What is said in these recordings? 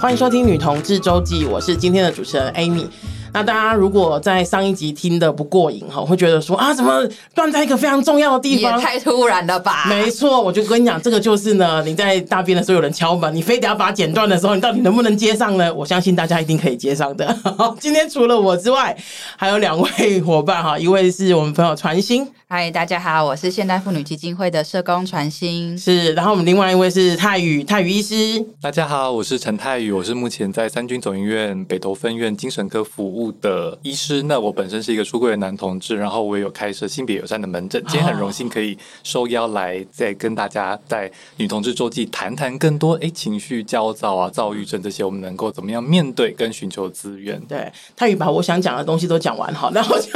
欢迎收听《女同志周记》，我是今天的主持人 Amy。那大家如果在上一集听的不过瘾哈，会觉得说啊，怎么断在一个非常重要的地方？也太突然了吧？没错，我就跟你讲，这个就是呢，你在大便的时候有人敲门，你非得要把它剪断的时候，你到底能不能接上呢？我相信大家一定可以接上的。今天除了我之外，还有两位伙伴哈，一位是我们朋友传馨。嗨，大家好，我是现代妇女基金会的社工传心。是，然后我们另外一位是泰宇，泰宇医师。大家好，我是陈泰宇，我是目前在三军总医院北投分院精神科服务的医师。那我本身是一个出柜的男同志，然后我也有开设性别友善的门诊。今天很荣幸可以受邀来再跟大家在女同志周记谈谈更多哎情绪焦躁啊、躁郁症这些，我们能够怎么样面对跟寻求资源？对，泰宇把我想讲的东西都讲完好，那我就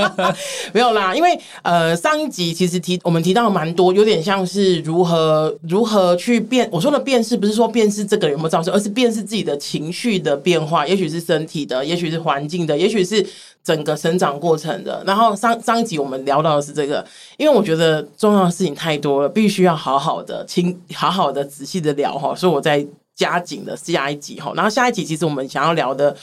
没有啦，因为。呃，上一集其实提我们提到蛮多，有点像是如何如何去辨。我说的辨识不是说辨识这个人有没有躁症，而是辨识自己的情绪的变化，也许是身体的，也许是环境的，也许是整个生长过程的。然后上上一集我们聊到的是这个，因为我觉得重要的事情太多了，必须要好好的清，好好的仔细的聊哈，所以我在加紧的下一集哈。然后下一集其实我们想要聊的。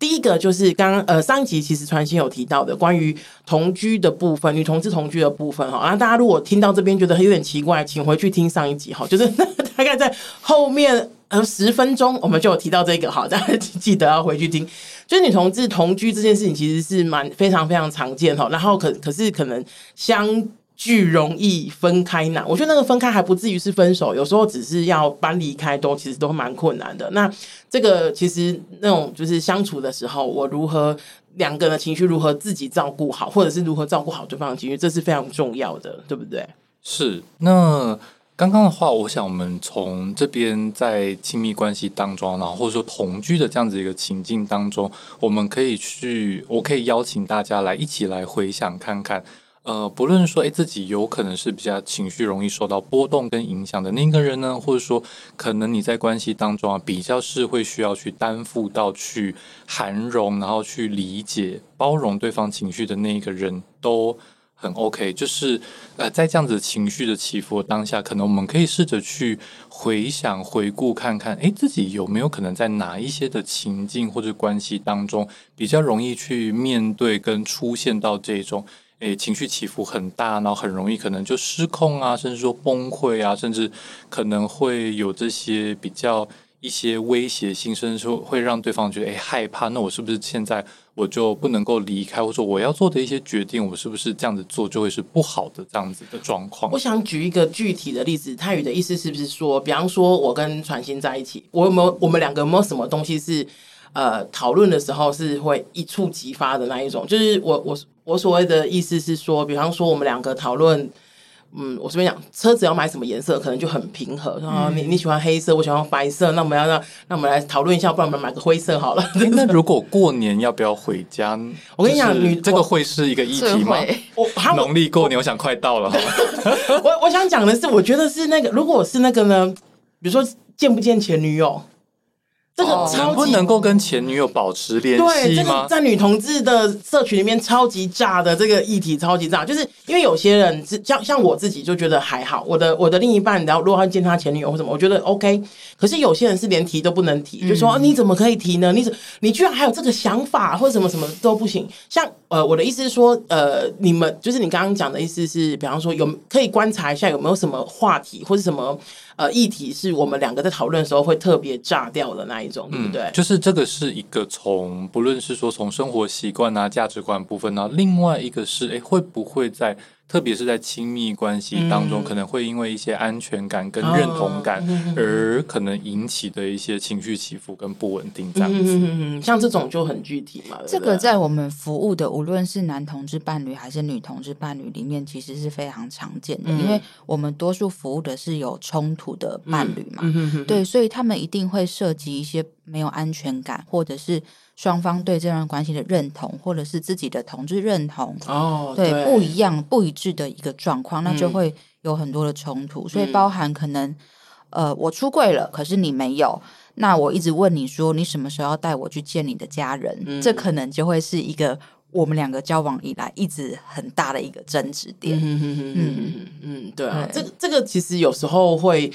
第一个就是刚刚呃上一集其实传心有提到的关于同居的部分，女同志同居的部分哈。然后大家如果听到这边觉得有点奇怪，请回去听上一集哈，就是 大概在后面呃十分钟我们就有提到这个哈，大家记得要回去听。就是女同志同居这件事情其实是蛮非常非常常见哈，然后可可是可能相。巨容易分开难，我觉得那个分开还不至于是分手，有时候只是要搬离开都其实都蛮困难的。那这个其实那种就是相处的时候，我如何两个人的情绪如何自己照顾好，或者是如何照顾好对方的情绪，这是非常重要的，对不对？是。那刚刚的话，我想我们从这边在亲密关系当中，然后或者说同居的这样子一个情境当中，我们可以去，我可以邀请大家来一起来回想看看。呃，不论说，诶，自己有可能是比较情绪容易受到波动跟影响的那个人呢，或者说，可能你在关系当中啊，比较是会需要去担负到去涵容，然后去理解、包容对方情绪的那一个人，都很 OK。就是呃，在这样子情绪的起伏当下，可能我们可以试着去回想、回顾看看，诶，自己有没有可能在哪一些的情境或者关系当中，比较容易去面对跟出现到这种。诶，情绪起伏很大，然后很容易可能就失控啊，甚至说崩溃啊，甚至可能会有这些比较一些威胁性，甚至说会让对方觉得诶害怕。那我是不是现在我就不能够离开，或者说我要做的一些决定，我是不是这样子做就会是不好的这样子的状况？我想举一个具体的例子，泰宇的意思是不是说，比方说我跟传馨在一起，我有没有我们两个没有什么东西是呃讨论的时候是会一触即发的那一种？就是我我。我所谓的意思是说，比方说我们两个讨论，嗯，我随便讲，车子要买什么颜色，可能就很平和。然后你你喜欢黑色，我喜欢白色，那我们要让那我们来讨论一下，不然我们买个灰色好了。那 如果过年要不要回家？我跟你讲，你这个会是一个议题吗？我 农历过年，我想快到了。我我想讲的是，我觉得是那个，如果是那个呢，比如说见不见前女友。这个超级不能够跟前女友保持联系吗？对，这个在女同志的社群里面超级炸的这个议题，超级炸，就是因为有些人像像我自己就觉得还好，我的我的另一半，然后如果他见他前女友或什么，我觉得 OK。可是有些人是连提都不能提，就说你怎么可以提呢？你怎你居然还有这个想法，或者什么什么都不行。像呃，我的意思是说，呃，你们就是你刚刚讲的意思是，比方说有可以观察一下有没有什么话题或者什么。呃，议题是我们两个在讨论的时候会特别炸掉的那一种，对不对？嗯，就是这个是一个从不论是说从生活习惯啊、价值观部分啊，另外一个是哎，会不会在。特别是在亲密关系当中，可能会因为一些安全感跟认同感，而可能引起的一些情绪起伏跟不稳定，这样子。嗯，像这种就很具体嘛。这个在我们服务的，无论是男同志伴侣还是女同志伴侣里面，其实是非常常见的，因为我们多数服务的是有冲突的伴侣嘛。对，所以他们一定会涉及一些没有安全感，或者是。双方对这段关系的认同，或者是自己的同志认同，哦，对，对不一样、不一致的一个状况，那就会有很多的冲突。嗯、所以包含可能，呃，我出柜了，可是你没有，那我一直问你说，你什么时候要带我去见你的家人？嗯、这可能就会是一个我们两个交往以来一直很大的一个争执点。嗯嗯嗯嗯，对啊，对这个这个其实有时候会。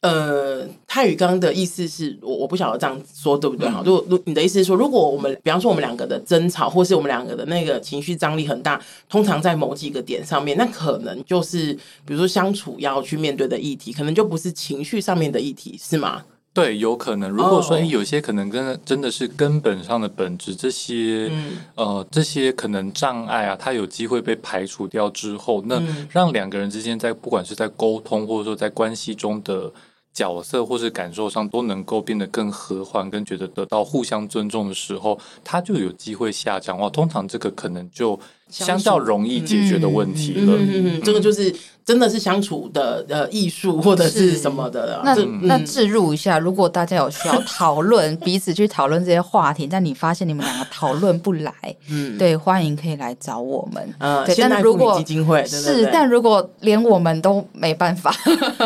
呃，泰语刚刚的意思是我我不晓得这样说对不对哈？如果如你的意思是说，如果我们比方说我们两个的争吵，或是我们两个的那个情绪张力很大，通常在某几个点上面，那可能就是比如说相处要去面对的议题，可能就不是情绪上面的议题，是吗？对，有可能。如果说，哎，有些可能跟真的是根本上的本质，这些、嗯、呃，这些可能障碍啊，它有机会被排除掉之后，那让两个人之间在不管是在沟通，或者说在关系中的角色或是感受上，都能够变得更和缓，跟觉得得到互相尊重的时候，他就有机会下降。哇，通常这个可能就相较容易解决的问题了。嗯，这个就是。真的是相处的呃艺术或者是什么的，那那置入一下，如果大家有需要讨论彼此去讨论这些话题，但你发现你们两个讨论不来，嗯，对，欢迎可以来找我们，呃，对，但如果基金会是，但如果连我们都没办法，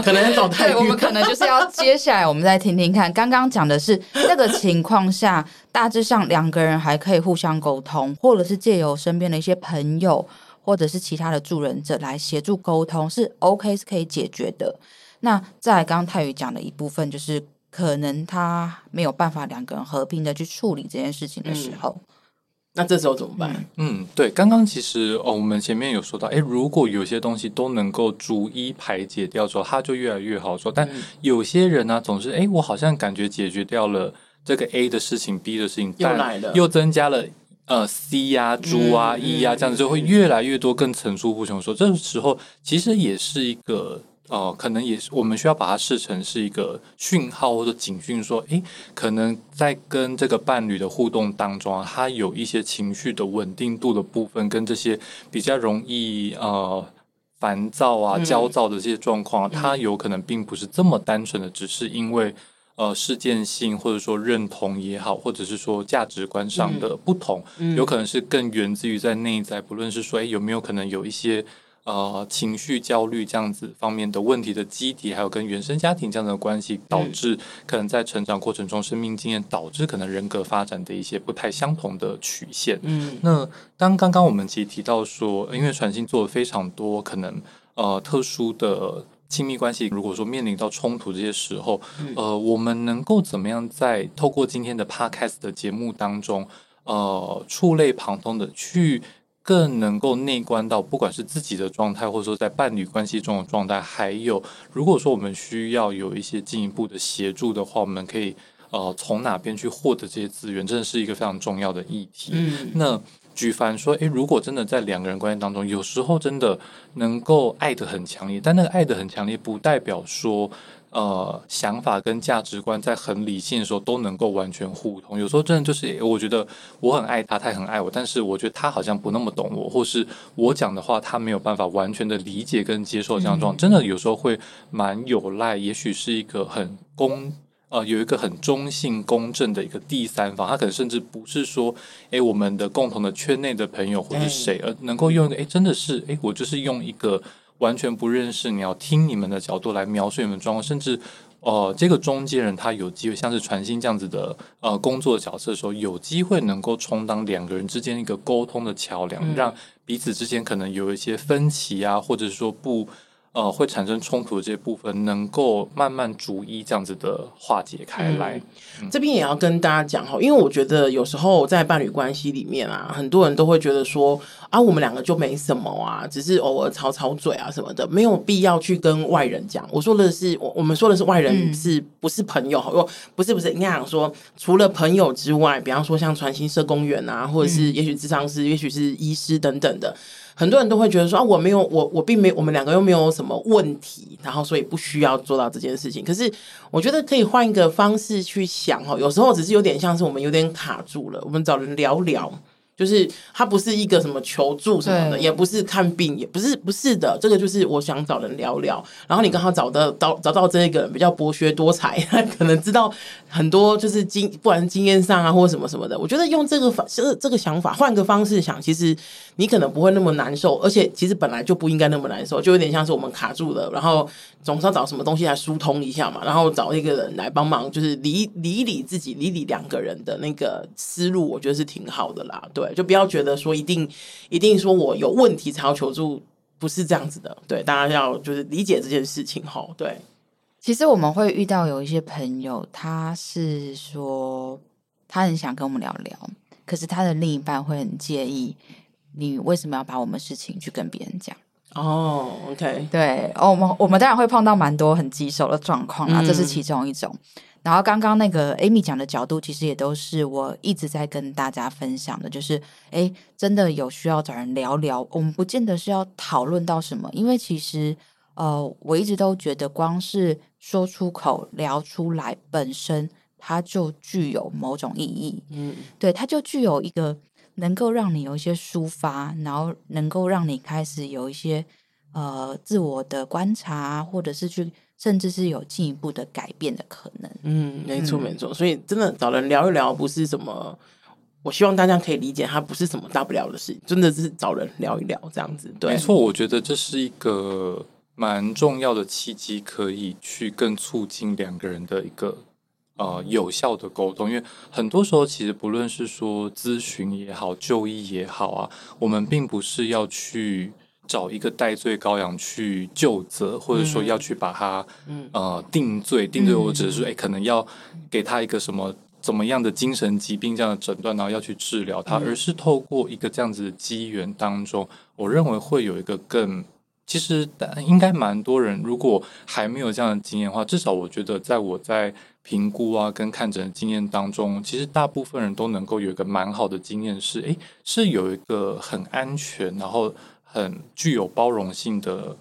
可能要找泰语，我们可能就是要接下来我们再听听看，刚刚讲的是那个情况下，大致上两个人还可以互相沟通，或者是借由身边的一些朋友。或者是其他的助人者来协助沟通是 OK，是可以解决的。那在刚刚泰宇讲的一部分，就是可能他没有办法两个人和平的去处理这件事情的时候，嗯、那这时候怎么办？嗯，对，刚刚其实哦，我们前面有说到，诶，如果有些东西都能够逐一排解掉之后，他就越来越好说。但有些人呢、啊，总是哎，我好像感觉解决掉了这个 A 的事情，B 的事情，又来了，又增加了。呃，C 呀、啊、猪啊、E 呀、啊，这样子就会越来越多，更层出不穷。说这个时候，其实也是一个呃，可能也是我们需要把它视成是一个讯号或者警讯，说，诶，可能在跟这个伴侣的互动当中啊，他有一些情绪的稳定度的部分，跟这些比较容易呃烦躁啊、焦躁的这些状况，他有可能并不是这么单纯的，只是因为。呃，事件性或者说认同也好，或者是说价值观上的不同，嗯嗯、有可能是更源自于在内在，不论是说，诶，有没有可能有一些呃情绪焦虑这样子方面的问题的基底，还有跟原生家庭这样的关系，导致可能在成长过程中生命经验导致可能人格发展的一些不太相同的曲线。嗯，那当刚刚我们其实提到说，因为传信做了非常多可能呃特殊的。亲密关系如果说面临到冲突这些时候，嗯、呃，我们能够怎么样在透过今天的 Podcast 的节目当中，呃，触类旁通的去更能够内观到，不管是自己的状态，或者说在伴侣关系中的状态，还有如果说我们需要有一些进一步的协助的话，我们可以呃从哪边去获得这些资源，真的是一个非常重要的议题。嗯，那。举凡说，诶，如果真的在两个人关系当中，有时候真的能够爱得很强烈，但那个爱得很强烈，不代表说，呃，想法跟价值观在很理性的时候都能够完全互通。有时候真的就是，我觉得我很爱他，他也很爱我，但是我觉得他好像不那么懂我，或是我讲的话他没有办法完全的理解跟接受这样状况，真的有时候会蛮有赖，也许是一个很公。呃，有一个很中性、公正的一个第三方，他可能甚至不是说，哎，我们的共同的圈内的朋友或是谁，而能够用一个，哎，真的是，哎，我就是用一个完全不认识你要听你们的角度来描述你们的状况，甚至，呃，这个中间人他有机会像是传心这样子的呃工作角色的时候，有机会能够充当两个人之间一个沟通的桥梁，嗯、让彼此之间可能有一些分歧啊，或者说不。呃，会产生冲突的这些部分，能够慢慢逐一这样子的化解开来。嗯嗯、这边也要跟大家讲哈，因为我觉得有时候在伴侣关系里面啊，很多人都会觉得说啊，我们两个就没什么啊，只是偶尔吵吵嘴啊什么的，没有必要去跟外人讲。我说的是，我我们说的是外人，是不是朋友？哦、嗯，不是不是，应该讲说，除了朋友之外，比方说像传心社公园啊，或者是也许智商师，也许是医师等等的。很多人都会觉得说啊，我没有，我我并没有，我们两个又没有什么问题，然后所以不需要做到这件事情。可是我觉得可以换一个方式去想哦，有时候只是有点像是我们有点卡住了，我们找人聊聊。就是他不是一个什么求助什么的，也不是看病，也不是不是的。这个就是我想找人聊聊，然后你刚好找到找找到这个人比较博学多才，他 可能知道很多，就是经不管是经验上啊或者什么什么的。我觉得用这个方这这个想法换个方式想，其实你可能不会那么难受，而且其实本来就不应该那么难受，就有点像是我们卡住了，然后。总是要找什么东西来疏通一下嘛，然后找一个人来帮忙，就是理理理自己，理理两个人的那个思路，我觉得是挺好的啦。对，就不要觉得说一定一定说我有问题才要求助，不是这样子的。对，大家要就是理解这件事情齁。对，其实我们会遇到有一些朋友，他是说他很想跟我们聊聊，可是他的另一半会很介意，你为什么要把我们事情去跟别人讲？哦，OK，对，哦，我们我们当然会碰到蛮多很棘手的状况啊，这是其中一种。嗯、然后刚刚那个 Amy 讲的角度，其实也都是我一直在跟大家分享的，就是哎，真的有需要找人聊聊，我们不见得是要讨论到什么，因为其实呃，我一直都觉得光是说出口、聊出来本身，它就具有某种意义。嗯，对，它就具有一个。能够让你有一些抒发，然后能够让你开始有一些呃自我的观察，或者是去甚至是有进一步的改变的可能。嗯，没错没错。所以真的找人聊一聊，不是什么，我希望大家可以理解，它不是什么大不了的事情，真的是找人聊一聊这样子。对，没错，我觉得这是一个蛮重要的契机，可以去更促进两个人的一个。呃，有效的沟通，因为很多时候其实不论是说咨询也好，就医也好啊，我们并不是要去找一个戴罪羔羊去就责，或者说要去把他、嗯、呃定罪，定罪，我只是说，哎，可能要给他一个什么怎么样的精神疾病这样的诊断，然后要去治疗他，而是透过一个这样子的机缘当中，我认为会有一个更。其实应该蛮多人，如果还没有这样的经验的话，至少我觉得，在我在评估啊跟看诊的经验当中，其实大部分人都能够有一个蛮好的经验，是诶，是有一个很安全，然后很具有包容性的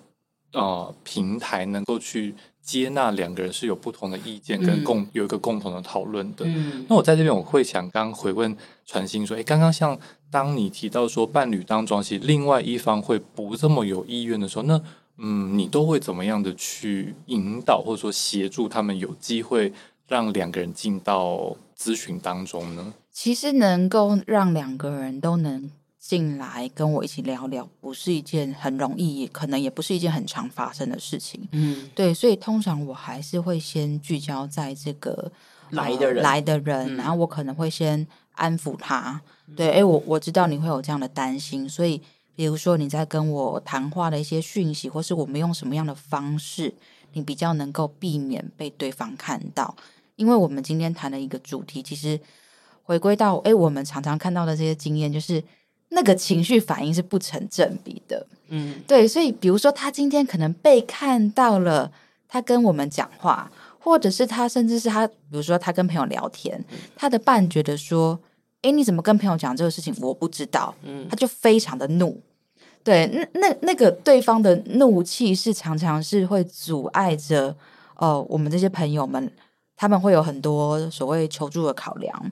呃平台，能够去。接纳两个人是有不同的意见，跟共有一个共同的讨论的。嗯、那我在这边我会想刚回问传心说，哎，刚刚像当你提到说伴侣当中，其实另外一方会不这么有意愿的时候，那嗯，你都会怎么样的去引导或者说协助他们有机会让两个人进到咨询当中呢？其实能够让两个人都能。进来跟我一起聊聊，不是一件很容易，也可能也不是一件很常发生的事情。嗯，对，所以通常我还是会先聚焦在这个来的人，呃、来的人，嗯、然后我可能会先安抚他。对，哎，我我知道你会有这样的担心，所以比如说你在跟我谈话的一些讯息，或是我们用什么样的方式，你比较能够避免被对方看到。因为我们今天谈的一个主题，其实回归到哎，我们常常看到的这些经验，就是。那个情绪反应是不成正比的，嗯，对，所以比如说他今天可能被看到了，他跟我们讲话，或者是他甚至是他，比如说他跟朋友聊天，他的伴觉得说，诶，你怎么跟朋友讲这个事情？我不知道，嗯，他就非常的怒，对，那那那个对方的怒气是常常是会阻碍着，哦、呃，我们这些朋友们，他们会有很多所谓求助的考量。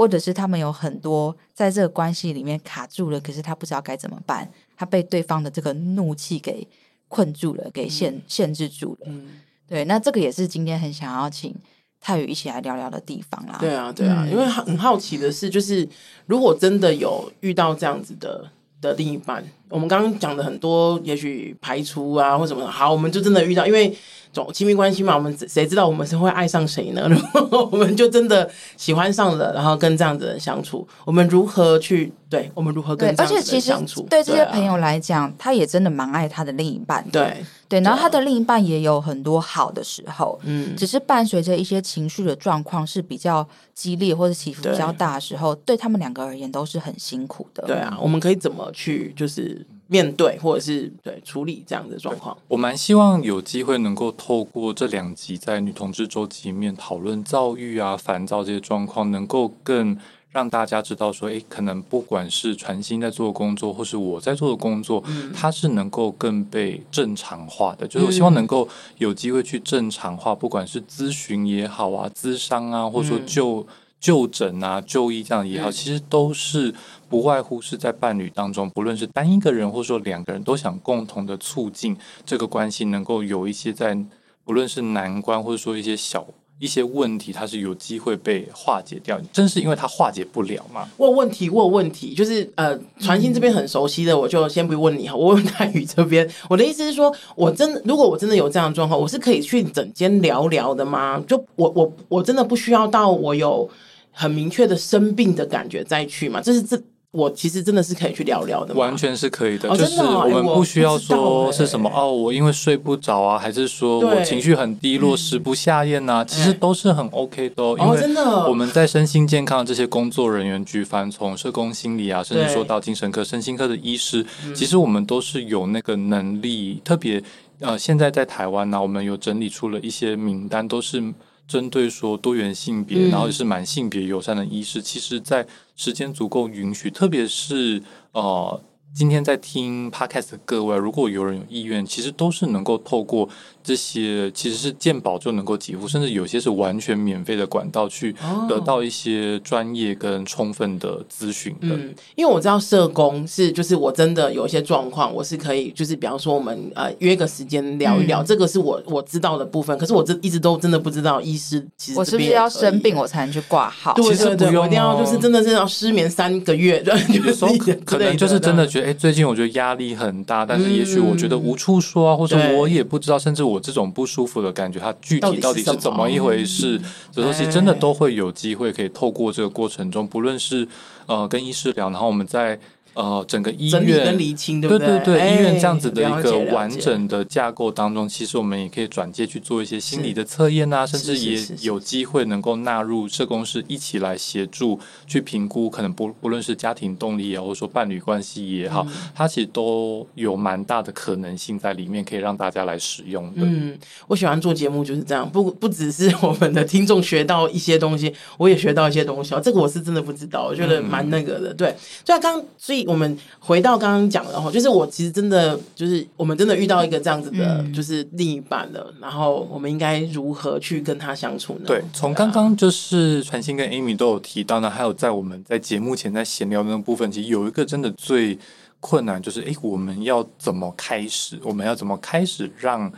或者是他们有很多在这个关系里面卡住了，可是他不知道该怎么办，他被对方的这个怒气给困住了，给限、嗯、限制住了。嗯，对，那这个也是今天很想要请泰宇一起来聊聊的地方啦。对啊，对啊，嗯、因为很好奇的是，就是如果真的有遇到这样子的的另一半，我们刚刚讲的很多，也许排除啊或什么，好，我们就真的遇到，因为。总亲密关系嘛，我们谁知道我们是会爱上谁呢？然后我们就真的喜欢上了，然后跟这样子的人相处，我们如何去？对，我们如何跟这样子的人相处？对，而且其实对这些朋友来讲，啊、他也真的蛮爱他的另一半。对对，然后他的另一半也有很多好的时候，嗯，只是伴随着一些情绪的状况是比较激烈或者起伏比较大的时候，对，对他们两个而言都是很辛苦的。对啊，我们可以怎么去就是？面对或者是对处理这样的状况，我蛮希望有机会能够透过这两集在女同志周记里面讨论躁郁啊、烦躁这些状况，能够更让大家知道说，诶，可能不管是传心在做的工作，或是我在做的工作，嗯、它是能够更被正常化的。就是我希望能够有机会去正常化，不管是咨询也好啊、咨商啊，或者说就。嗯就诊啊，就医这样也好，其实都是不外乎是在伴侣当中，不论是单一个人或者说两个人都想共同的促进这个关系，能够有一些在不论是难关或者说一些小一些问题，它是有机会被化解掉。正是因为它化解不了嘛。问问题，问问题，就是呃，传心这边很熟悉的，我就先不问你哈。我问泰宇这边，我的意思是说，我真如果我真的有这样的状况，我是可以去诊间聊聊的吗？就我我我真的不需要到我有。很明确的生病的感觉再去嘛，这是这我其实真的是可以去聊聊的，完全是可以的。哦、就是我们不需要说是什么、欸、哦，我因为睡不着啊，还是说我情绪很低落、食不下咽呐、啊，其实都是很 OK 的、哦。因为，我们在身心健康这些工作人员，举凡从社工、心理啊，甚至说到精神科、身心科的医师，其实我们都是有那个能力。特别呃，现在在台湾呢、啊，我们有整理出了一些名单，都是。针对说多元性别，嗯、然后也是蛮性别友善的医师，其实，在时间足够允许，特别是呃，今天在听 Podcast 的各位，如果有人有意愿，其实都是能够透过。这些其实是鉴宝就能够给付，甚至有些是完全免费的管道去得到一些专业跟充分的咨询的。嗯，因为我知道社工是，就是我真的有一些状况，我是可以，就是比方说我们呃约个时间聊一聊，嗯、这个是我我知道的部分。可是我这一直都真的不知道，医师其实我是不是要生病我才能去挂号？对对对，哦、我一定要就是真的是要失眠三个月，有时候可 能就是真的觉得，哎，最近我觉得压力很大，但是也许我觉得无处说啊，或者我也不知道，甚至我这种不舒服的感觉，它具体到底是怎么一回事？这东西真的都会有机会可以透过这个过程中，不论是呃跟医师聊，然后我们在。呃，整个医院跟厘清，对不对？对对对，欸、医院这样子的一个完整的架构当中，其实我们也可以转介去做一些心理的测验啊，甚至也有机会能够纳入社工师一起来协助去评估，可能不不论是家庭动力啊，或者说伴侣关系也好，嗯、它其实都有蛮大的可能性在里面，可以让大家来使用的。嗯，我喜欢做节目就是这样，不不只是我们的听众学到一些东西，我也学到一些东西。这个我是真的不知道，我觉得蛮那个的。嗯、对，所以刚所以。我们回到刚刚讲的话，就是我其实真的就是我们真的遇到一个这样子的，就是另一半了。嗯、然后我们应该如何去跟他相处呢？对，从刚刚就是传馨跟 Amy 都有提到呢，还有在我们在节目前在闲聊的那部分，其实有一个真的最困难，就是哎，我们要怎么开始？我们要怎么开始让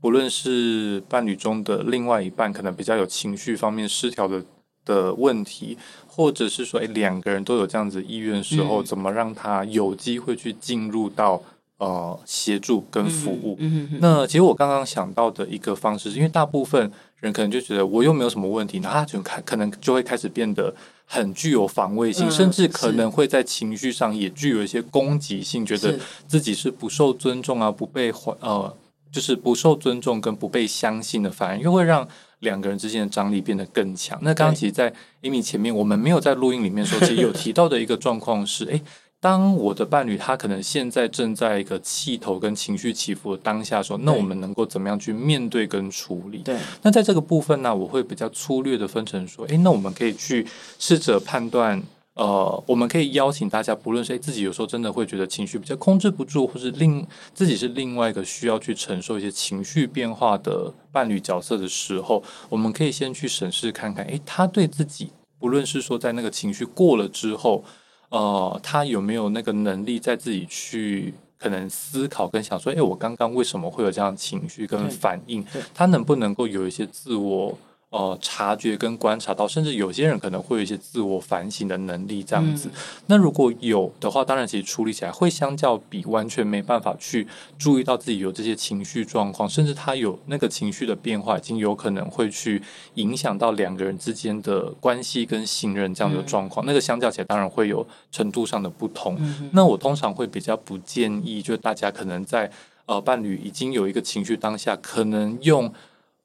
不论是伴侣中的另外一半，可能比较有情绪方面失调的的问题。或者是说，哎，两个人都有这样子意愿的时候，嗯、怎么让他有机会去进入到呃协助跟服务？嗯嗯嗯、那其实我刚刚想到的一个方式，是因为大部分人可能就觉得我又没有什么问题，那他就开可能就会开始变得很具有防卫性，嗯、甚至可能会在情绪上也具有一些攻击性，觉得自己是不受尊重啊，不被呃，就是不受尊重跟不被相信的，反而又会让。两个人之间的张力变得更强。那刚刚其实，在 Amy 前面，我们没有在录音里面说，其实有提到的一个状况是：哎，当我的伴侣他可能现在正在一个气头跟情绪起伏的当下的时候，那我们能够怎么样去面对跟处理？对。那在这个部分呢，我会比较粗略的分成说：诶，那我们可以去试着判断。呃，我们可以邀请大家，不论是自己有时候真的会觉得情绪比较控制不住，或是另自己是另外一个需要去承受一些情绪变化的伴侣角色的时候，我们可以先去审视看看，诶，他对自己，不论是说在那个情绪过了之后，呃，他有没有那个能力在自己去可能思考跟想说，诶，我刚刚为什么会有这样情绪跟反应？他能不能够有一些自我？呃，察觉跟观察到，甚至有些人可能会有一些自我反省的能力，这样子。嗯、那如果有的话，当然其实处理起来会相较比完全没办法去注意到自己有这些情绪状况，甚至他有那个情绪的变化，已经有可能会去影响到两个人之间的关系跟信任这样的状况。嗯、那个相较起来，当然会有程度上的不同。嗯、那我通常会比较不建议，就大家可能在呃伴侣已经有一个情绪当下，可能用。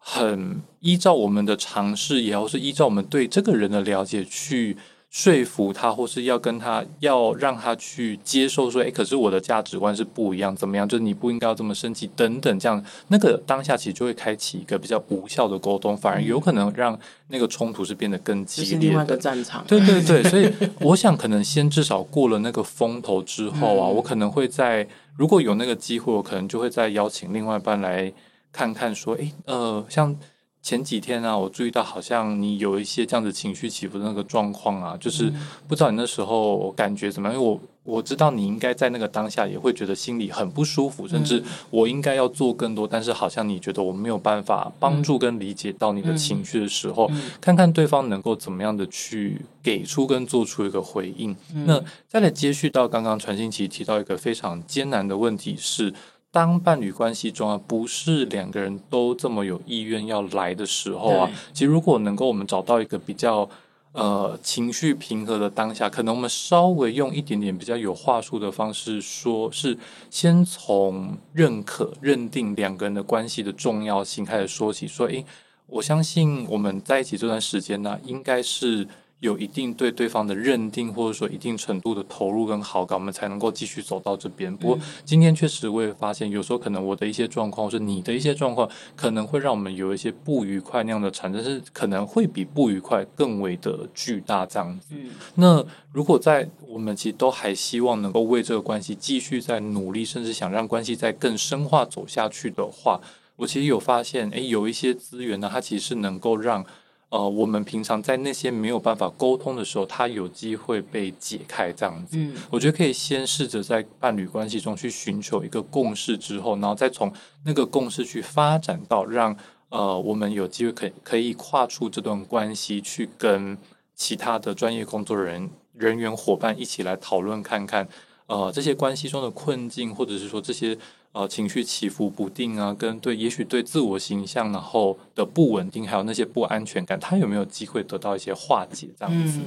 很依照我们的尝试，也或是依照我们对这个人的了解去说服他，或是要跟他要让他去接受说，诶，可是我的价值观是不一样，怎么样？就是你不应该要这么生气，等等，这样那个当下其实就会开启一个比较无效的沟通，反而有可能让那个冲突是变得更激烈的。另外一个战场。对对对，所以我想可能先至少过了那个风头之后啊，我可能会在如果有那个机会，我可能就会再邀请另外一半来。看看说，诶，呃，像前几天啊，我注意到好像你有一些这样子情绪起伏的那个状况啊，就是不知道你那时候感觉怎么样？因为我我知道你应该在那个当下也会觉得心里很不舒服，甚至我应该要做更多，但是好像你觉得我没有办法帮助跟理解到你的情绪的时候，看看对方能够怎么样的去给出跟做出一个回应。那再来接续到刚刚传信奇提到一个非常艰难的问题是。当伴侣关系中啊，不是两个人都这么有意愿要来的时候啊，其实如果能够我们找到一个比较呃情绪平和的当下，可能我们稍微用一点点比较有话术的方式说，是先从认可、认定两个人的关系的重要性开始说起，说，诶，我相信我们在一起这段时间呢，应该是。有一定对对方的认定，或者说一定程度的投入跟好感，我们才能够继续走到这边。不过今天确实我也发现，有时候可能我的一些状况，或是你的一些状况，可能会让我们有一些不愉快那样的产生，是可能会比不愉快更为的巨大这样子。嗯，那如果在我们其实都还希望能够为这个关系继续在努力，甚至想让关系再更深化走下去的话，我其实有发现，诶，有一些资源呢，它其实是能够让。呃，我们平常在那些没有办法沟通的时候，他有机会被解开，这样子。嗯，我觉得可以先试着在伴侣关系中去寻求一个共识，之后，然后再从那个共识去发展到让呃我们有机会可以可以跨出这段关系，去跟其他的专业工作人人员伙伴一起来讨论看看，呃，这些关系中的困境，或者是说这些。呃，情绪起伏不定啊，跟对，也许对自我形象然后的不稳定，还有那些不安全感，他有没有机会得到一些化解？这样子，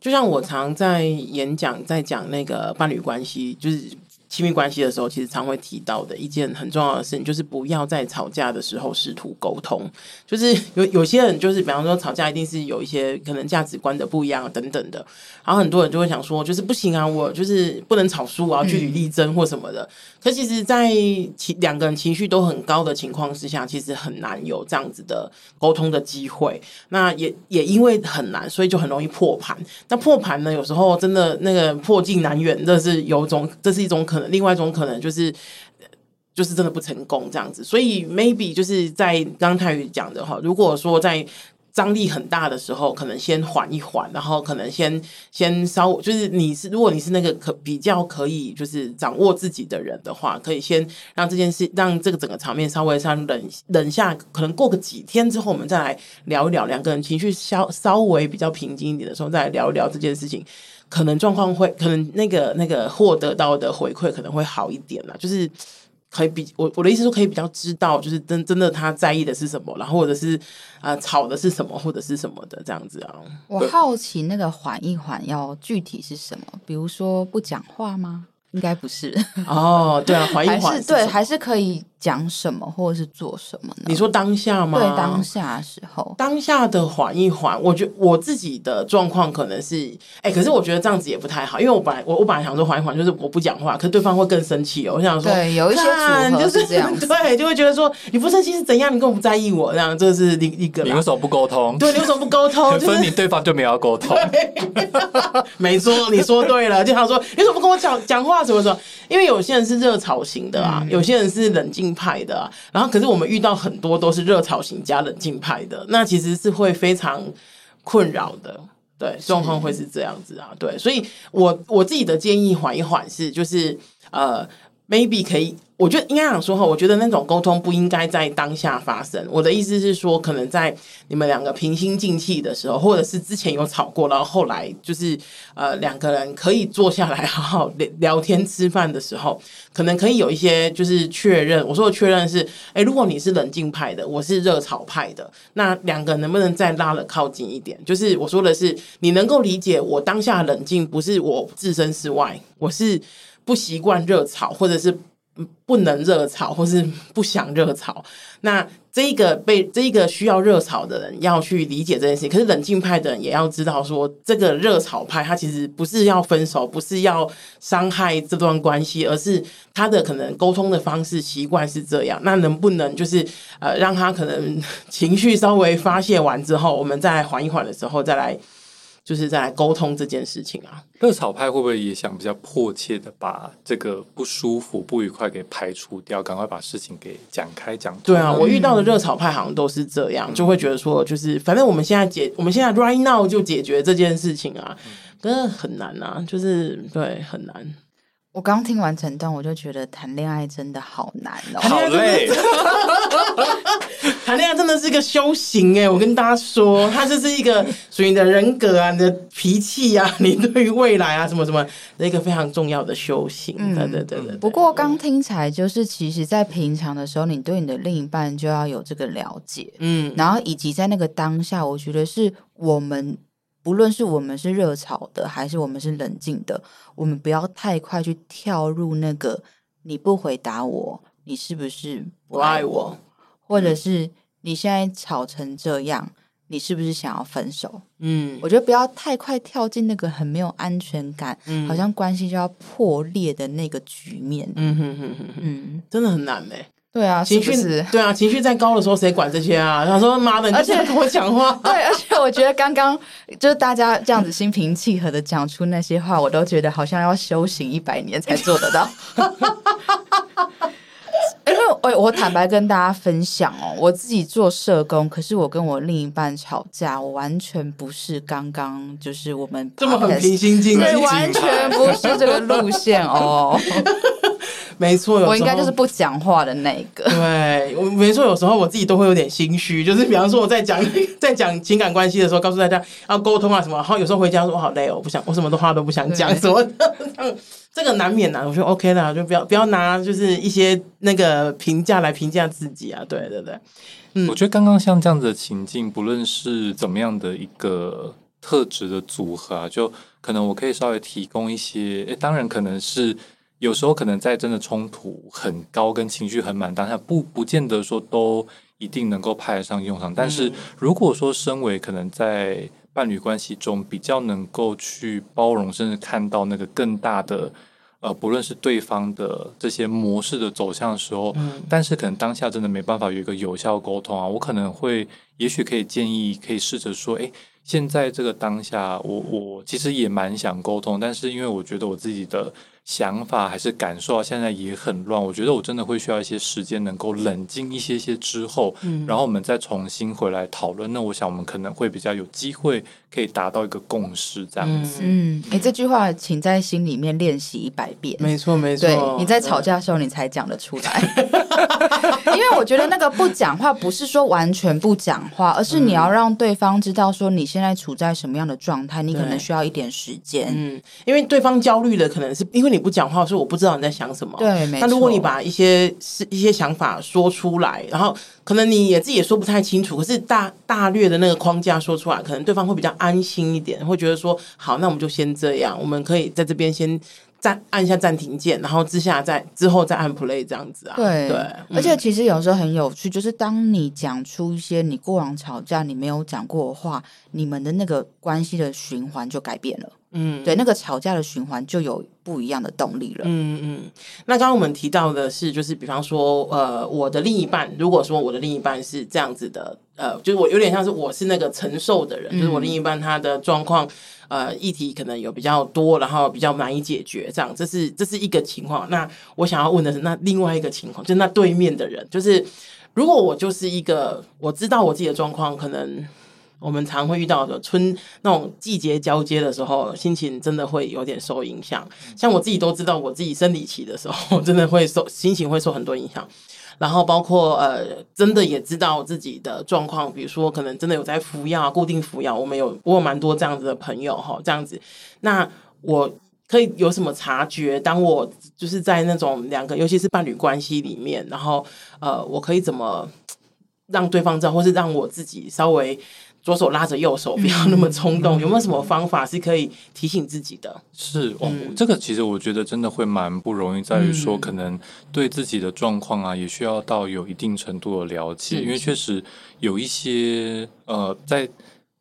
就像我常在演讲，在讲那个伴侣关系，就是。亲密关系的时候，其实常会提到的一件很重要的事情，就是不要在吵架的时候试图沟通。就是 有有些人，就是比方说吵架，一定是有一些可能价值观的不一样等等的。然后很多人就会想说，就是不行啊，我就是不能吵输，我要据理力争或什么的。可其实，在情两个人情绪都很高的情况之下，其实很难有这样子的沟通的机会。那也也因为很难，所以就很容易破盘。那破盘呢，有时候真的那个破镜难圆，这是有种，这是一种可能。另外一种可能就是，就是真的不成功这样子，所以 maybe 就是在刚泰宇讲的哈，如果说在张力很大的时候，可能先缓一缓，然后可能先先稍就是你是如果你是那个可比较可以就是掌握自己的人的话，可以先让这件事让这个整个场面稍微稍冷冷下，可能过个几天之后，我们再来聊一聊，两个人情绪稍稍微比较平静一点的时候，再来聊一聊这件事情。可能状况会，可能那个那个获得到的回馈可能会好一点啦，就是可以比我我的意思说可以比较知道，就是真真的他在意的是什么，然后或者是啊、呃、吵的是什么，或者是什么的这样子啊。我好奇那个缓一缓要具体是什么？比如说不讲话吗？应该不是哦，对啊，缓一缓还是对，还是可以。讲什么或者是做什么呢？你说当下吗？对，当下的时候，当下的缓一缓，我觉得我自己的状况可能是，哎、欸，可是我觉得这样子也不太好，因为我本来我我本来想说缓一缓，就是我不讲话，可是对方会更生气哦。我想说，对，有一些组合就是这样，对，就会觉得说你不生气是怎样？你根本不在意我，这样这是另一个。你为什么不沟通？对，你为什么不沟通？所以你对方就没有要沟通。没错，你说对了，就想说你怎么不跟我讲讲话？什么什么？因为有些人是热吵型的啊，嗯、有些人是冷静派的啊。然后，可是我们遇到很多都是热炒型加冷静派的，那其实是会非常困扰的。对，状况会是这样子啊。对，所以我我自己的建议缓一缓是，就是呃，maybe 可以。我觉得应该想说哈，我觉得那种沟通不应该在当下发生。我的意思是说，可能在你们两个平心静气的时候，或者是之前有吵过，然后后来就是呃两个人可以坐下来好好聊聊天吃饭的时候，可能可以有一些就是确认。我说的确认是，哎，如果你是冷静派的，我是热炒派的，那两个能不能再拉得靠近一点？就是我说的是，你能够理解我当下冷静，不是我置身事外，我是不习惯热吵，或者是。不能热吵，或是不想热吵。那这个被这个需要热吵的人要去理解这件事情。可是冷静派的人也要知道，说这个热吵派他其实不是要分手，不是要伤害这段关系，而是他的可能沟通的方式习惯是这样。那能不能就是呃让他可能情绪稍微发泄完之后，我们再缓一缓的时候再来。就是在沟通这件事情啊，热炒派会不会也想比较迫切的把这个不舒服、不愉快给排除掉，赶快把事情给讲开讲？对啊，我遇到的热炒派好像都是这样，嗯、就会觉得说，就是反正我们现在解，我们现在 right now 就解决这件事情啊，真的很难啊，就是对很难。我刚听完整段，我就觉得谈恋爱真的好难哦，好累。谈恋爱真的是一个修行哎，我跟大家说，它就是一个属于你的人格啊、你的脾气啊、你对于未来啊什么什么的一个非常重要的修行。嗯、对对对对。不过刚听起来，就是其实在平常的时候，你对你的另一半就要有这个了解，嗯，然后以及在那个当下，我觉得是我们。不论是我们是热炒的，还是我们是冷静的，我们不要太快去跳入那个你不回答我，你是不是不爱我？或者是你现在吵成这样，你是不是想要分手？嗯，我觉得不要太快跳进那个很没有安全感，嗯，好像关系就要破裂的那个局面。嗯哼哼哼，嗯，真的很难嘞、欸。对啊，情绪对啊，情绪再高的时候，谁管这些啊？他说：“妈的，你现在跟我讲话。”对，而且我觉得刚刚就是大家这样子心平气和的讲出那些话，我都觉得好像要修行一百年才做得到。因为我我坦白跟大家分享哦，我自己做社工，可是我跟我另一半吵架，我完全不是刚刚就是我们这么很平心静气，对，完全不是这个路线哦。没错，我应该就是不讲话的那个。对，我没错，有时候我自己都会有点心虚，就是比方说我在讲 在讲情感关系的时候，告诉大家要沟通啊什么，然后有时候回家说我好累哦，我不想，我什么的话都不想讲，什么的，这个难免呐。我说 OK 的，就不要不要拿就是一些那个评价来评价自己啊。对对对，嗯，我觉得刚刚像这样子的情境，不论是怎么样的一个特质的组合啊，就可能我可以稍微提供一些，诶，当然可能是。有时候可能在真的冲突很高、跟情绪很满当下，不不见得说都一定能够派得上用场。但是如果说身为可能在伴侣关系中比较能够去包容，甚至看到那个更大的呃，不论是对方的这些模式的走向的时候，嗯，但是可能当下真的没办法有一个有效沟通啊，我可能会也许可以建议，可以试着说，诶，现在这个当下，我我其实也蛮想沟通，但是因为我觉得我自己的。想法还是感受到，现在也很乱。我觉得我真的会需要一些时间，能够冷静一些些之后，嗯，然后我们再重新回来讨论。那我想我们可能会比较有机会可以达到一个共识，这样子。嗯，哎、欸，这句话请在心里面练习一百遍。没错，没错。对，你在吵架的时候，你才讲得出来。因为我觉得那个不讲话，不是说完全不讲话，而是你要让对方知道说你现在处在什么样的状态，你可能需要一点时间。嗯，因为对方焦虑的可能是因为。你不讲话，说我不知道你在想什么。对，没错。那如果你把一些是一些想法说出来，然后可能你也自己也说不太清楚，可是大大略的那个框架说出来，可能对方会比较安心一点，会觉得说好，那我们就先这样，我们可以在这边先暂按一下暂停键，然后之下再之后再按 play 这样子啊。对对，而且其实有时候很有趣，就是当你讲出一些你过往吵架你没有讲过的话，你们的那个关系的循环就改变了。嗯，对，那个吵架的循环就有不一样的动力了。嗯嗯，那刚刚我们提到的是，就是比方说，呃，我的另一半，如果说我的另一半是这样子的，呃，就是我有点像是我是那个承受的人，嗯、就是我另一半他的状况，呃，议题可能有比较多，然后比较难以解决，这样，这是这是一个情况。那我想要问的是，那另外一个情况，就是那对面的人，就是如果我就是一个我知道我自己的状况，可能。我们常会遇到的春那种季节交接的时候，心情真的会有点受影响。像我自己都知道，我自己生理期的时候，真的会受心情会受很多影响。然后包括呃，真的也知道自己的状况，比如说可能真的有在服药，固定服药。我们有我有蛮多这样子的朋友哈，这样子。那我可以有什么察觉？当我就是在那种两个，尤其是伴侣关系里面，然后呃，我可以怎么让对方知道，或是让我自己稍微。左手拉着右手，不要那么冲动。嗯、有没有什么方法是可以提醒自己的？是哦，嗯、这个其实我觉得真的会蛮不容易，在于说可能对自己的状况啊，也需要到有一定程度的了解。嗯、因为确实有一些呃，在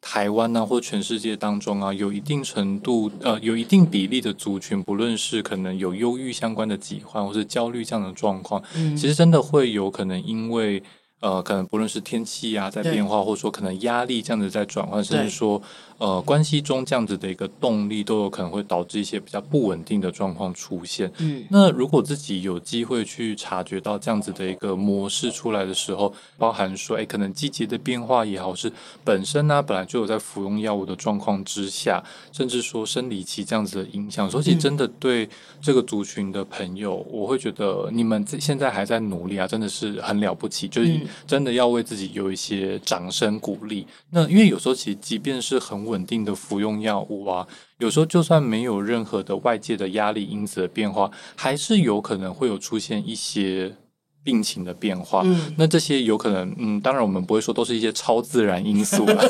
台湾呢、啊，或全世界当中啊，有一定程度呃，有一定比例的族群，不论是可能有忧郁相关的疾患，或是焦虑这样的状况，嗯、其实真的会有可能因为。呃，可能不论是天气啊在变化，或者说可能压力这样子在转换，甚至说。呃，关系中这样子的一个动力都有可能会导致一些比较不稳定的状况出现。嗯，那如果自己有机会去察觉到这样子的一个模式出来的时候，包含说，哎，可能季节的变化也好，是本身呢、啊、本来就有在服用药物的状况之下，甚至说生理期这样子的影响，所以真的对这个族群的朋友，我会觉得你们现在还在努力啊，真的是很了不起，就是真的要为自己有一些掌声鼓励。那因为有时候其实即便是很稳定的服用药物啊，有时候就算没有任何的外界的压力因子的变化，还是有可能会有出现一些病情的变化。嗯，那这些有可能，嗯，当然我们不会说都是一些超自然因素了，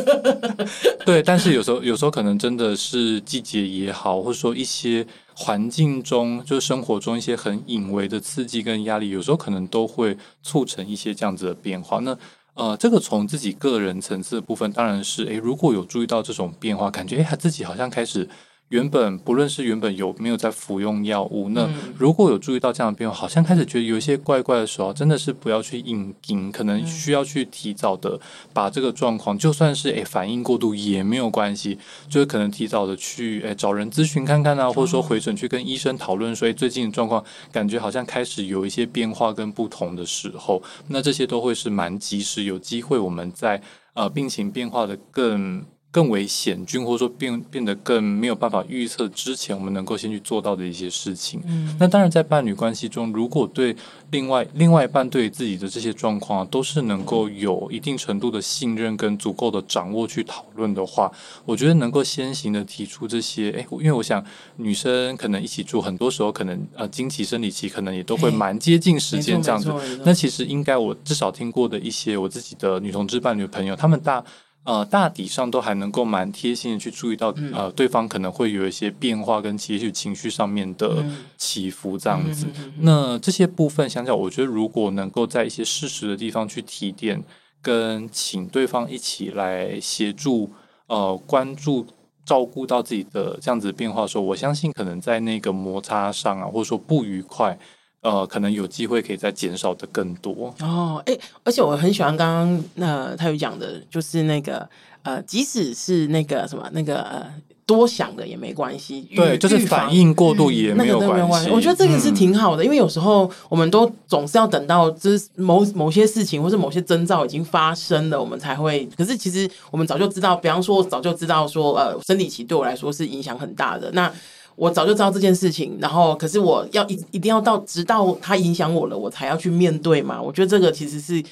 对。但是有时候，有时候可能真的是季节也好，或者说一些环境中，就是生活中一些很隐微的刺激跟压力，有时候可能都会促成一些这样子的变化。那呃，这个从自己个人层次的部分，当然是，诶，如果有注意到这种变化，感觉诶，他自己好像开始。原本不论是原本有没有在服用药物，那如果有注意到这样的变化，好像开始觉得有一些怪怪的时候，真的是不要去硬盯，可能需要去提早的把这个状况，就算是诶反应过度也没有关系，就是可能提早的去诶找人咨询看看啊，或者说回诊去跟医生讨论，所以最近的状况感觉好像开始有一些变化跟不同的时候，那这些都会是蛮及时，有机会我们在呃病情变化的更。更为险峻，或者说变变得更没有办法预测之前，我们能够先去做到的一些事情。嗯，那当然，在伴侣关系中，如果对另外另外一半对自己的这些状况都是能够有一定程度的信任跟足够的掌握去讨论的话，我觉得能够先行的提出这些，诶，因为我想女生可能一起住，很多时候可能呃经期、生理期可能也都会蛮接近时间这样子。那其实应该我至少听过的一些我自己的女同志伴侣朋友，他们大。呃，大体上都还能够蛮贴心的去注意到，嗯、呃，对方可能会有一些变化跟情绪情绪上面的起伏这样子。嗯、那这些部分想想，我觉得如果能够在一些适时的地方去提点，跟请对方一起来协助，呃，关注照顾到自己的这样子变化的时候，我相信可能在那个摩擦上啊，或者说不愉快。呃，可能有机会可以再减少的更多哦。哎，而且我很喜欢刚刚那他有讲的，就是那个呃，即使是那个什么那个呃，多想的也没关系，对，就是反应过度也没有关系。我觉得这个是挺好的，嗯、因为有时候我们都总是要等到就是某某些事情或是某些征兆已经发生了，我们才会。可是其实我们早就知道，比方说我早就知道说，呃，生理期对我来说是影响很大的。那我早就知道这件事情，然后可是我要一一定要到直到它影响我了，我才要去面对嘛。我觉得这个其实是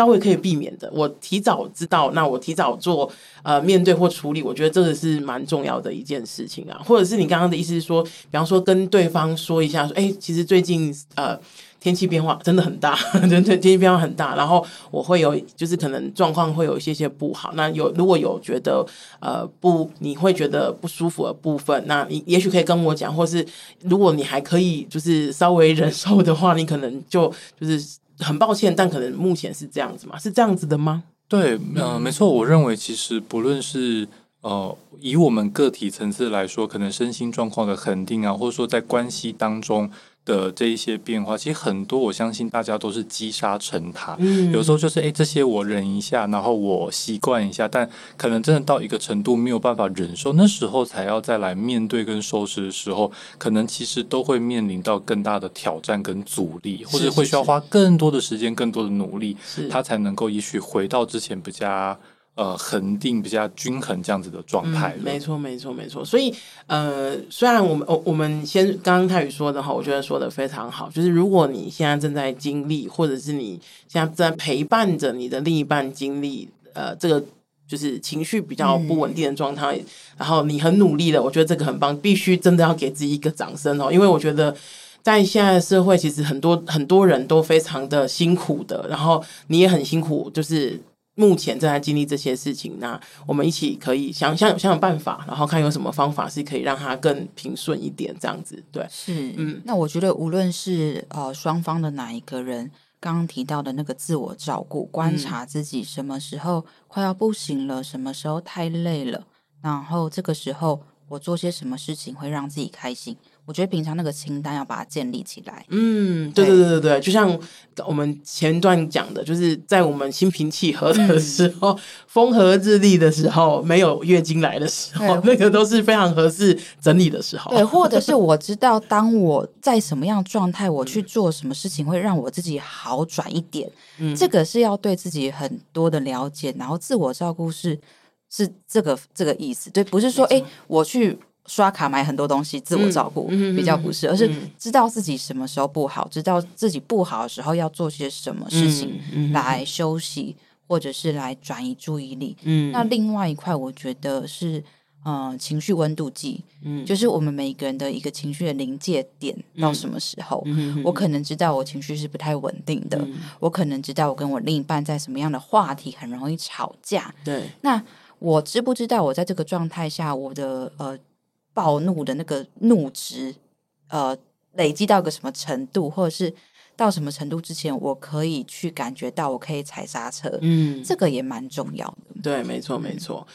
稍微可以避免的。我提早知道，那我提早做呃面对或处理，我觉得这个是蛮重要的一件事情啊。或者是你刚刚的意思是说，比方说跟对方说一下，说哎，其实最近呃。天气变化真的很大，对对，天气变化很大，然后我会有，就是可能状况会有一些些不好。那有如果有觉得呃不，你会觉得不舒服的部分，那你也许可以跟我讲，或是如果你还可以就是稍微忍受的话，你可能就就是很抱歉，但可能目前是这样子嘛，是这样子的吗？对，嗯、没错，我认为其实不论是呃以我们个体层次来说，可能身心状况的肯定啊，或者说在关系当中。的这一些变化，其实很多，我相信大家都是积沙成塔。嗯，有时候就是哎，这些我忍一下，然后我习惯一下，但可能真的到一个程度没有办法忍受，那时候才要再来面对跟收拾的时候，可能其实都会面临到更大的挑战跟阻力，或者会需要花更多的时间、更多的努力，是他才能够也许回到之前比较。呃，恒定比较均衡这样子的状态。嗯，没错，没错，没错。所以，呃，虽然我们，我我们先刚刚泰宇说的哈，我觉得说的非常好。就是如果你现在正在经历，或者是你现在在陪伴着你的另一半经历，呃，这个就是情绪比较不稳定的状态，嗯，然后你很努力的，我觉得这个很棒，必须真的要给自己一个掌声哦。因为我觉得在现在的社会，其实很多很多人都非常的辛苦的，然后你也很辛苦，就是。目前正在经历这些事情，那我们一起可以想想想想办法，然后看有什么方法是可以让它更平顺一点，这样子对。是，嗯，那我觉得无论是呃双方的哪一个人，刚刚提到的那个自我照顾，观察自己什么时候快要不行了，什么时候太累了，然后这个时候我做些什么事情会让自己开心。我觉得平常那个清单要把它建立起来。嗯，对对对对对，就像我们前段讲的，就是在我们心平气和的时候，嗯、风和日丽的时候，没有月经来的时候，那个都是非常合适整理的时候。对，或者是我知道，当我在什么样状态，我去做什么事情会让我自己好转一点。嗯，这个是要对自己很多的了解，然后自我照顾是是这个这个意思。对，不是说哎错，我去。刷卡买很多东西，自我照顾、嗯、比较不是，嗯、而是知道自己什么时候不好，嗯、知道自己不好的时候要做些什么事情来休息，或者是来转移注意力。嗯，那另外一块，我觉得是呃情绪温度计，嗯，就是我们每一个人的一个情绪的临界点到什么时候，嗯、我可能知道我情绪是不太稳定的，嗯、我可能知道我跟我另一半在什么样的话题很容易吵架，对，那我知不知道我在这个状态下，我的呃暴怒的那个怒值，呃累积到个什么程度，或者是。到什么程度之前，我可以去感觉到，我可以踩刹车。嗯，这个也蛮重要的。对，没错，没错。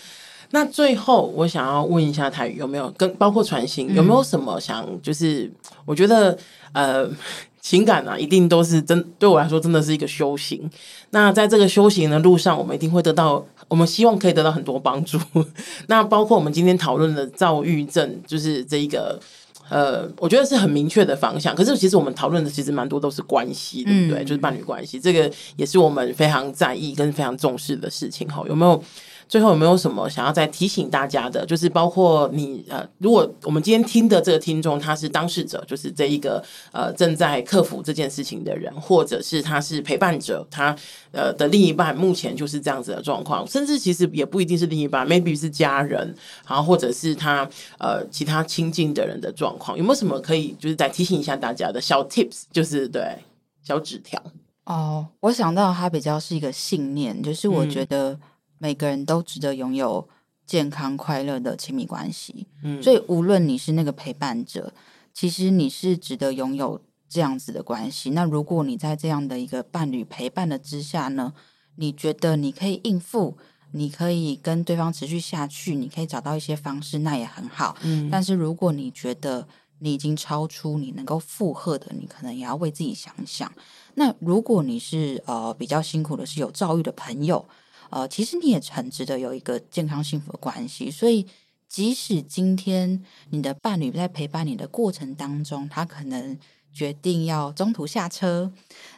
那最后，我想要问一下台语，有没有跟包括传心，有没有什么想？就是我觉得，呃，情感啊，一定都是真，对我来说，真的是一个修行。那在这个修行的路上，我们一定会得到，我们希望可以得到很多帮助。那包括我们今天讨论的躁郁症，就是这一个。呃，我觉得是很明确的方向。可是其实我们讨论的其实蛮多都是关系，对不对？嗯、就是伴侣关系，这个也是我们非常在意跟非常重视的事情。哈，有没有？最后有没有什么想要再提醒大家的？就是包括你呃，如果我们今天听的这个听众他是当事者，就是这一个呃正在克服这件事情的人，或者是他是陪伴者，他呃的另一半目前就是这样子的状况，甚至其实也不一定是另一半，maybe 是家人，然后或者是他呃其他亲近的人的状况，有没有什么可以就是再提醒一下大家的小 tips？就是对小纸条哦，我想到它比较是一个信念，就是我觉得、嗯。每个人都值得拥有健康快乐的亲密关系，嗯，所以无论你是那个陪伴者，其实你是值得拥有这样子的关系。那如果你在这样的一个伴侣陪伴的之下呢，你觉得你可以应付，你可以跟对方持续下去，你可以找到一些方式，那也很好。嗯，但是如果你觉得你已经超出你能够负荷的，你可能也要为自己想想。那如果你是呃比较辛苦的，是有躁郁的朋友。呃，其实你也很值得有一个健康幸福的关系，所以即使今天你的伴侣在陪伴你的过程当中，他可能决定要中途下车，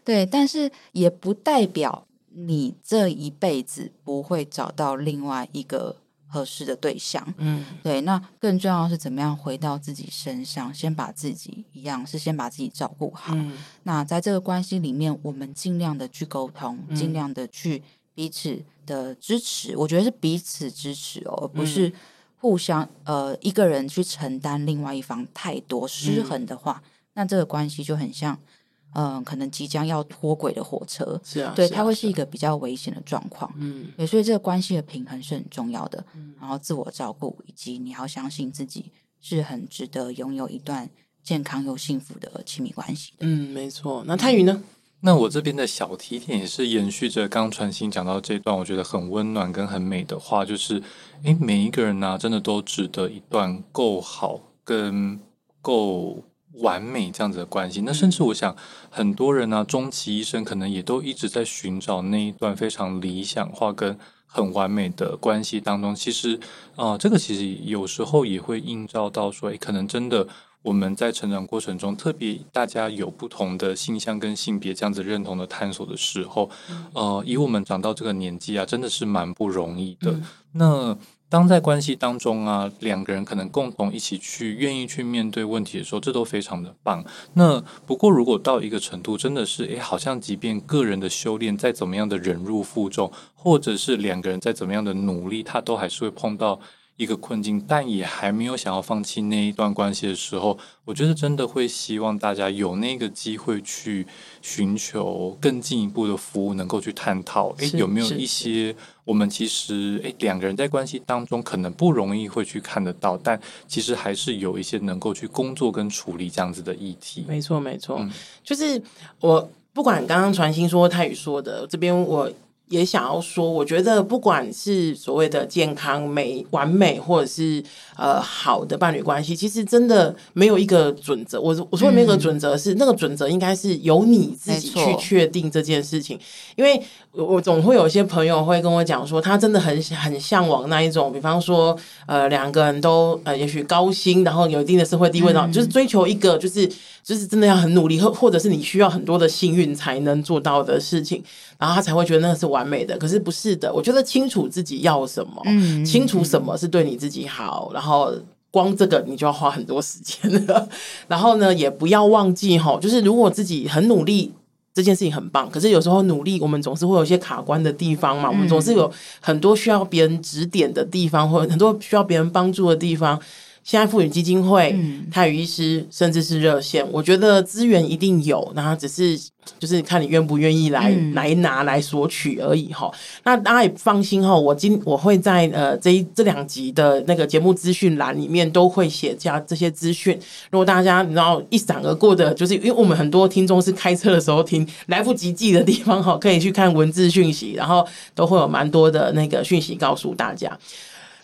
对，但是也不代表你这一辈子不会找到另外一个合适的对象，嗯，对。那更重要是怎么样回到自己身上，先把自己一样是先把自己照顾好。嗯，那在这个关系里面，我们尽量的去沟通，尽量的去。彼此的支持，我觉得是彼此支持哦，而不是互相、嗯、呃一个人去承担另外一方太多失衡的话，嗯、那这个关系就很像嗯、呃，可能即将要脱轨的火车，是啊，对，啊、它会是一个比较危险的状况，嗯，所以这个关系的平衡是很重要的，嗯、然后自我照顾以及你要相信自己是很值得拥有一段健康又幸福的亲密关系的，嗯，没错。那泰宇呢？那我这边的小提点也是延续着刚传心讲到这段，我觉得很温暖跟很美的话，就是，诶，每一个人呢、啊，真的都值得一段够好跟够完美这样子的关系。那甚至我想，很多人呢、啊，终其一生可能也都一直在寻找那一段非常理想化跟很完美的关系当中。其实，啊、呃，这个其实有时候也会映照到说，诶，可能真的。我们在成长过程中，特别大家有不同的性向跟性别这样子认同的探索的时候，呃，以我们长到这个年纪啊，真的是蛮不容易的。嗯、那当在关系当中啊，两个人可能共同一起去愿意去面对问题的时候，这都非常的棒。那不过如果到一个程度，真的是诶，好像即便个人的修炼再怎么样的忍辱负重，或者是两个人再怎么样的努力，他都还是会碰到。一个困境，但也还没有想要放弃那一段关系的时候，我觉得真的会希望大家有那个机会去寻求更进一步的服务，能够去探讨，诶，有没有一些我们其实诶两个人在关系当中可能不容易会去看得到，但其实还是有一些能够去工作跟处理这样子的议题。没错，没错，嗯，就是我不管刚刚传心说泰语说的这边我。也想要说，我觉得不管是所谓的健康、美、完美，或者是呃好的伴侣关系，其实真的没有一个准则。我我说的那个准则是，嗯、那个准则应该是由你自己去确定这件事情。因为我总会有一些朋友会跟我讲说，他真的很很向往那一种，比方说呃两个人都呃也许高薪，然后有一定的社会地位，然后、嗯、就是追求一个就是就是真的要很努力，或或者是你需要很多的幸运才能做到的事情。然后他才会觉得那个是完美的，可是不是的。我觉得清楚自己要什么，嗯、清楚什么是对你自己好，然后光这个你就要花很多时间了。然后呢，也不要忘记哈，就是如果自己很努力。这件事情很棒，可是有时候努力，我们总是会有一些卡关的地方嘛，我们总是有很多需要别人指点的地方，或者很多需要别人帮助的地方。现在妇女基金会、泰语医师，甚至是热线，我觉得资源一定有，然后只是就是看你愿不愿意来来拿来索取而已哈。那大家也放心哈，我今我会在呃这一这两集的那个节目资讯栏里面都会写下这些资讯。如果大家你知道一闪而过的，就是因为我们很多听众是开车的时候听，来不及记的地方哈，可以去看文字讯息，然后都会有蛮多的那个讯息告诉大家。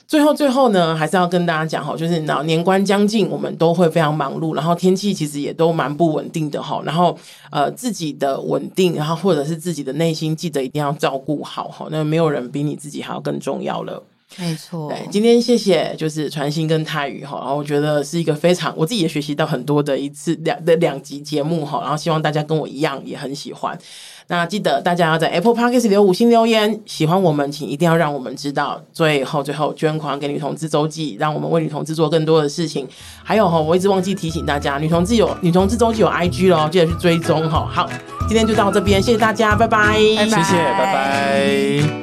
最后，最后呢，还是要跟大家讲哈，就是老年关将近，我们都会非常忙碌，然后天气其实也都蛮不稳定的哈，然后呃自己的稳定，然后或者是自己的内心，记得一定要照顾好哈，那没有人比你自己还要更重要了。没错，对，今天谢谢就是传心跟泰语哈，然后我觉得是一个非常，我自己也学习到很多的一次两的两集节目哈，然后希望大家跟我一样也很喜欢。那记得大家要在 Apple Podcast 留五星留言，喜欢我们，请一定要让我们知道。最后，最后捐款给女同志周记，让我们为女同志做更多的事情。还有哈，我一直忘记提醒大家，女同志有女同志周记有 IG 咯，记得去追踪哈。好，今天就到这边，谢谢大家，拜拜，谢谢，拜拜。